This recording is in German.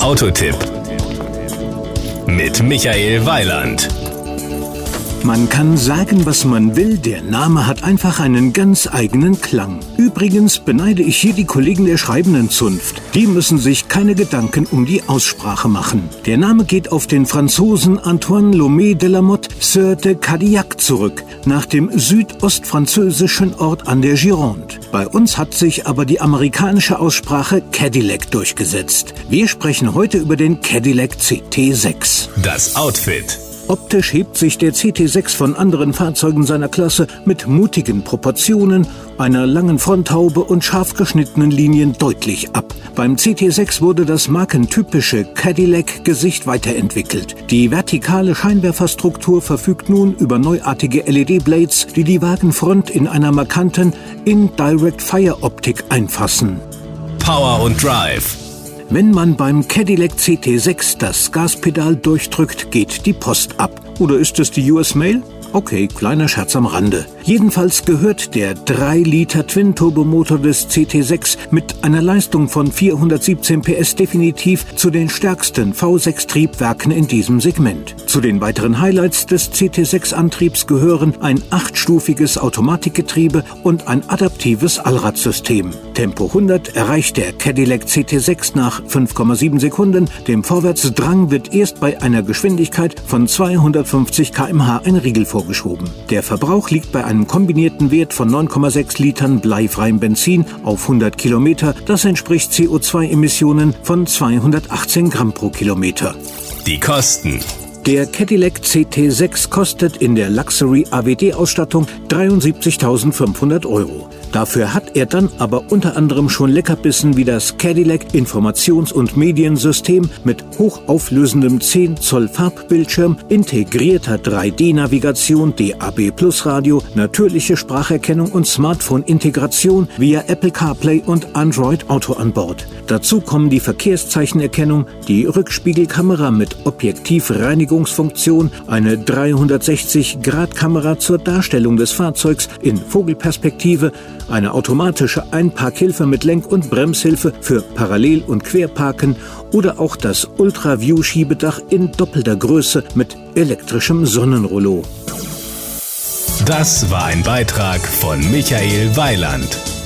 Autotipp mit Michael Weiland. Man kann sagen, was man will, der Name hat einfach einen ganz eigenen Klang. Übrigens beneide ich hier die Kollegen der schreibenden Zunft. Die müssen sich keine Gedanken um die Aussprache machen. Der Name geht auf den Franzosen Antoine Lomé de la Motte Sœur de Cadillac zurück, nach dem südostfranzösischen Ort an der Gironde. Bei uns hat sich aber die amerikanische Aussprache Cadillac durchgesetzt. Wir sprechen heute über den Cadillac CT6. Das Outfit. Optisch hebt sich der CT6 von anderen Fahrzeugen seiner Klasse mit mutigen Proportionen, einer langen Fronthaube und scharf geschnittenen Linien deutlich ab. Beim CT6 wurde das markentypische Cadillac-Gesicht weiterentwickelt. Die vertikale Scheinwerferstruktur verfügt nun über neuartige LED-Blades, die die Wagenfront in einer markanten In-Direct-Fire-Optik einfassen. Power und Drive. Wenn man beim Cadillac CT6 das Gaspedal durchdrückt, geht die Post ab. Oder ist es die US Mail? Okay, kleiner Scherz am Rande. Jedenfalls gehört der 3-Liter Twin-Turbomotor des CT6 mit einer Leistung von 417 PS definitiv zu den stärksten V6-Triebwerken in diesem Segment. Zu den weiteren Highlights des CT6-Antriebs gehören ein achtstufiges Automatikgetriebe und ein adaptives Allradsystem. Tempo 100 erreicht der Cadillac CT6 nach 5,7 Sekunden. Dem Vorwärtsdrang wird erst bei einer Geschwindigkeit von 250 km/h ein Riegel vorgeschoben. Der Verbrauch liegt bei einem kombinierten Wert von 9,6 Litern bleifreiem Benzin auf 100 Kilometer. Das entspricht CO2-Emissionen von 218 Gramm pro Kilometer. Die Kosten. Der Cadillac CT6 kostet in der Luxury AWD-Ausstattung 73.500 Euro. Dafür hat er dann aber unter anderem schon Leckerbissen wie das Cadillac Informations- und Mediensystem mit hochauflösendem 10 Zoll Farbbildschirm, integrierter 3D-Navigation, DAB Plus Radio, natürliche Spracherkennung und Smartphone-Integration via Apple CarPlay und Android Auto an Bord. Dazu kommen die Verkehrszeichenerkennung, die Rückspiegelkamera mit Objektivreinigungsfunktion, eine 360-Grad-Kamera zur Darstellung des Fahrzeugs in Vogelperspektive, eine automatische Einparkhilfe mit Lenk- und Bremshilfe für Parallel- und Querparken oder auch das Ultra-View-Schiebedach in doppelter Größe mit elektrischem Sonnenrollo. Das war ein Beitrag von Michael Weiland.